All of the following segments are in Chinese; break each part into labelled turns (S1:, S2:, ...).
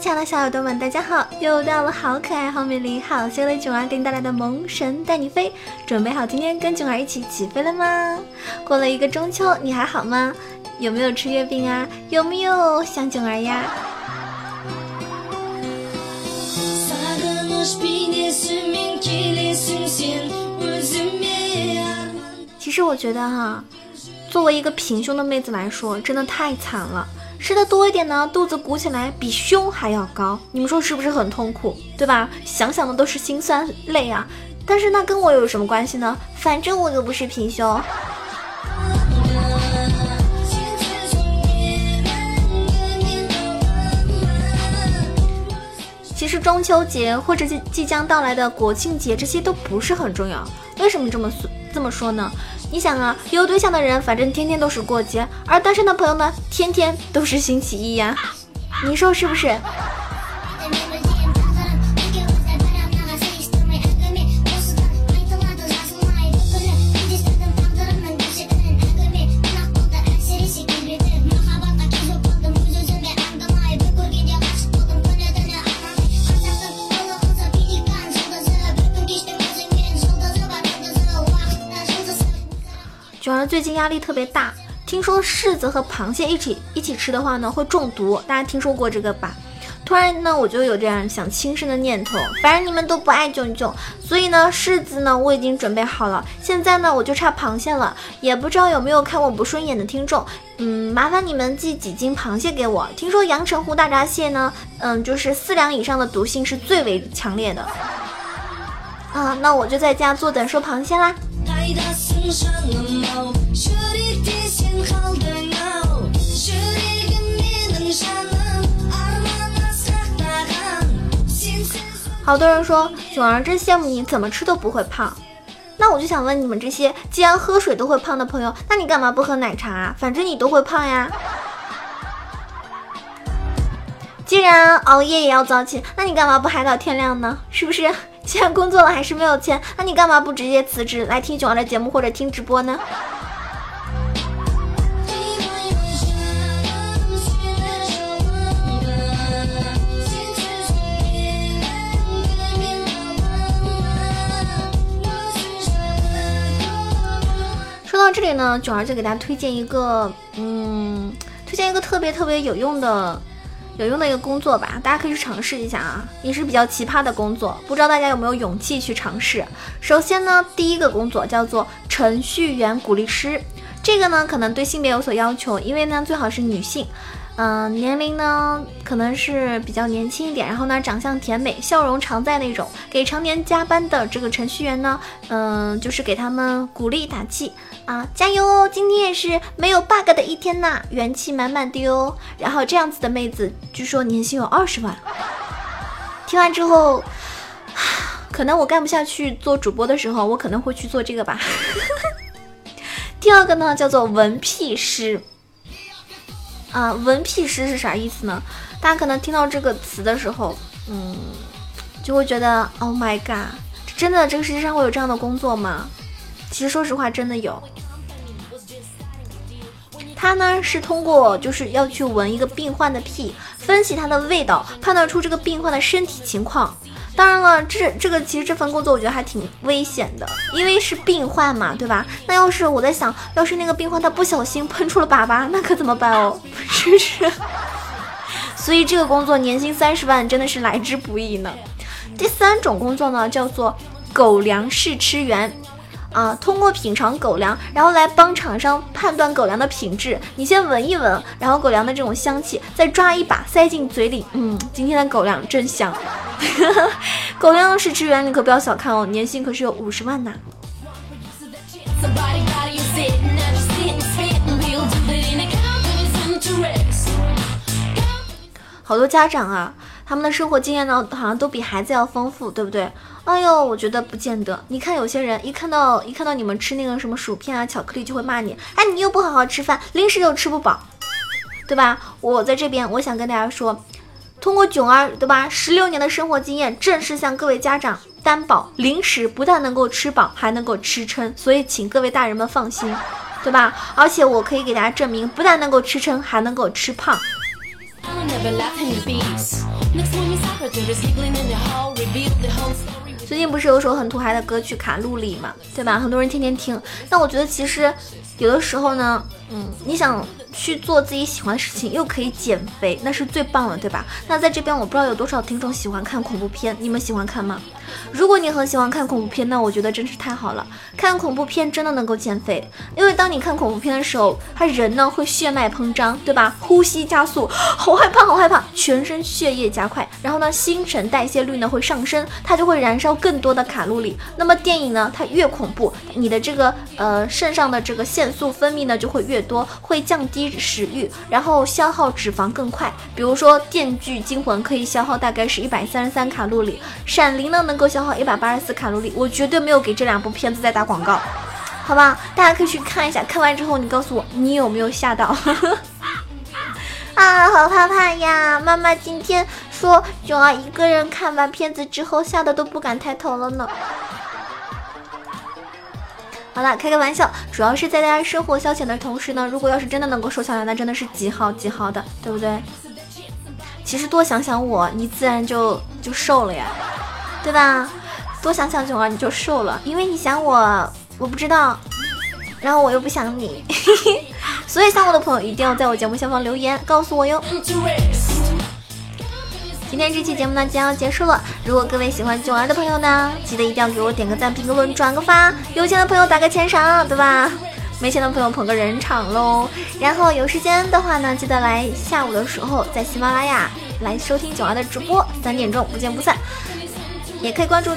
S1: 亲爱的小耳朵们，大家好！又到了好可爱、好美丽、好羞的囧儿给你带来的萌神带你飞，准备好今天跟囧儿一起起飞了吗？过了一个中秋，你还好吗？有没有吃月饼啊？有没有想囧儿呀？其实我觉得哈，作为一个平胸的妹子来说，真的太惨了。吃的多一点呢，肚子鼓起来比胸还要高，你们说是不是很痛苦，对吧？想想的都是心酸泪啊。但是那跟我有什么关系呢？反正我又不是平胸。其实中秋节或者即即将到来的国庆节，这些都不是很重要。为什么这么说这么说呢？你想啊，有对象的人反正天天都是过节，而单身的朋友呢，天天都是星期一呀。你说是不是？最近压力特别大，听说柿子和螃蟹一起一起吃的话呢会中毒，大家听说过这个吧？突然呢我就有这样想轻生的念头，反正你们都不爱囧囧，所以呢柿子呢我已经准备好了，现在呢我就差螃蟹了，也不知道有没有看我不顺眼的听众，嗯，麻烦你们寄几斤螃蟹给我。听说阳澄湖大闸蟹呢，嗯，就是四两以上的毒性是最为强烈的，啊，那我就在家坐等收螃蟹啦。好多人说囧儿真羡慕你，怎么吃都不会胖。那我就想问你们这些既然喝水都会胖的朋友，那你干嘛不喝奶茶啊？反正你都会胖呀。既然熬夜也要早起，那你干嘛不嗨到天亮呢？是不是？既然工作了还是没有钱，那你干嘛不直接辞职来听囧儿的节目或者听直播呢？这里呢，囧儿就给大家推荐一个，嗯，推荐一个特别特别有用的。有用的一个工作吧，大家可以去尝试一下啊，也是比较奇葩的工作，不知道大家有没有勇气去尝试。首先呢，第一个工作叫做程序员鼓励师，这个呢可能对性别有所要求，因为呢最好是女性。嗯，年龄呢可能是比较年轻一点，然后呢长相甜美，笑容常在那种。给常年加班的这个程序员呢，嗯，就是给他们鼓励打气啊，加油哦，今天也是没有 bug 的一天呐，元气满满的哟。然后这样子的妹子，据说年薪有二十万。听完之后，可能我干不下去做主播的时候，我可能会去做这个吧。第二个呢，叫做文屁师。啊，文屁师是啥意思呢？大家可能听到这个词的时候，嗯，就会觉得，Oh my god，真的这个世界上会有这样的工作吗？其实说实话，真的有。他呢是通过就是要去闻一个病患的屁，分析他的味道，判断出这个病患的身体情况。当然了，这这个其实这份工作我觉得还挺危险的，因为是病患嘛，对吧？那要是我在想，要是那个病患他不小心喷出了粑粑，那可怎么办哦？是不是？所以这个工作年薪三十万真的是来之不易呢。第三种工作呢，叫做狗粮试吃员。啊，通过品尝狗粮，然后来帮厂商判断狗粮的品质。你先闻一闻，然后狗粮的这种香气，再抓一把塞进嘴里。嗯，今天的狗粮真香。狗粮试吃员，你可不要小看哦，年薪可是有五十万呢。好多家长啊。他们的生活经验呢，好像都比孩子要丰富，对不对？哎呦，我觉得不见得。你看有些人一看到一看到你们吃那个什么薯片啊、巧克力，就会骂你，哎，你又不好好吃饭，零食又吃不饱，对吧？我在这边，我想跟大家说，通过囧儿，对吧？十六年的生活经验，正式向各位家长担保，零食不但能够吃饱，还能够吃撑，所以请各位大人们放心，对吧？而且我可以给大家证明，不但能够吃撑，还能够吃胖。最近不是有首很土嗨的歌曲《卡路里》嘛，对吧？很多人天天听。但我觉得其实有的时候呢，嗯，你想去做自己喜欢的事情，又可以减肥，那是最棒的，对吧？那在这边我不知道有多少听众喜欢看恐怖片，你们喜欢看吗？如果你很喜欢看恐怖片，那我觉得真是太好了。看恐怖片真的能够减肥，因为当你看恐怖片的时候，他人呢会血脉膨胀，对吧？呼吸加速，好害怕，好害怕，全身血液加快，然后呢新陈代谢率呢会上升，它就会燃烧更多的卡路里。那么电影呢，它越恐怖，你的这个呃肾上的这个腺素分泌呢就会越多，会降低食欲，然后消耗脂肪更快。比如说《电锯惊魂》可以消耗大概是一百三十三卡路里，《闪灵》呢能够消耗一百八十四卡路里。我绝对没有给这两部片子在打广告，好吧？大家可以去看一下，看完之后你告诉我你有没有吓到？啊，好怕怕呀！妈妈今天说囧儿一个人看完片子之后吓得都不敢抬头了呢。好了，开个玩笑，主要是在大家生活消遣的同时呢，如果要是真的能够瘦下来，那真的是极好极好的，对不对？其实多想想我，你自然就就瘦了呀，对吧？多想想囧儿，你就瘦了，因为你想我，我不知道，然后我又不想你，所以想我的朋友一定要在我节目下方留言告诉我哟。今天这期节目呢将要结束了，如果各位喜欢囧儿的朋友呢，记得一定要给我点个赞、评个论、转个发，有钱的朋友打个钱赏，对吧？没钱的朋友捧个人场喽。然后有时间的话呢，记得来下午的时候在喜马拉雅来收听囧儿的直播，三点钟不见不散，也可以关注。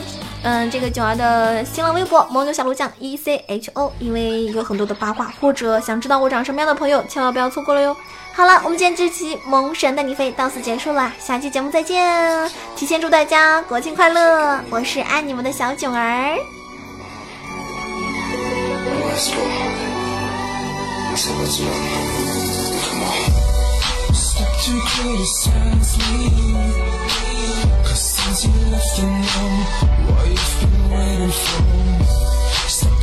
S1: 嗯，这个九儿的新浪微博蒙牛小鹿酱 E C H O，因为有很多的八卦，或者想知道我长什么样的朋友，千万不要错过了哟。好了，我们今天这期萌神带你飞到此结束了，下期节目再见。提前祝大家国庆快乐，我是爱你们的小囧儿。Since you left, know what you've been waiting for.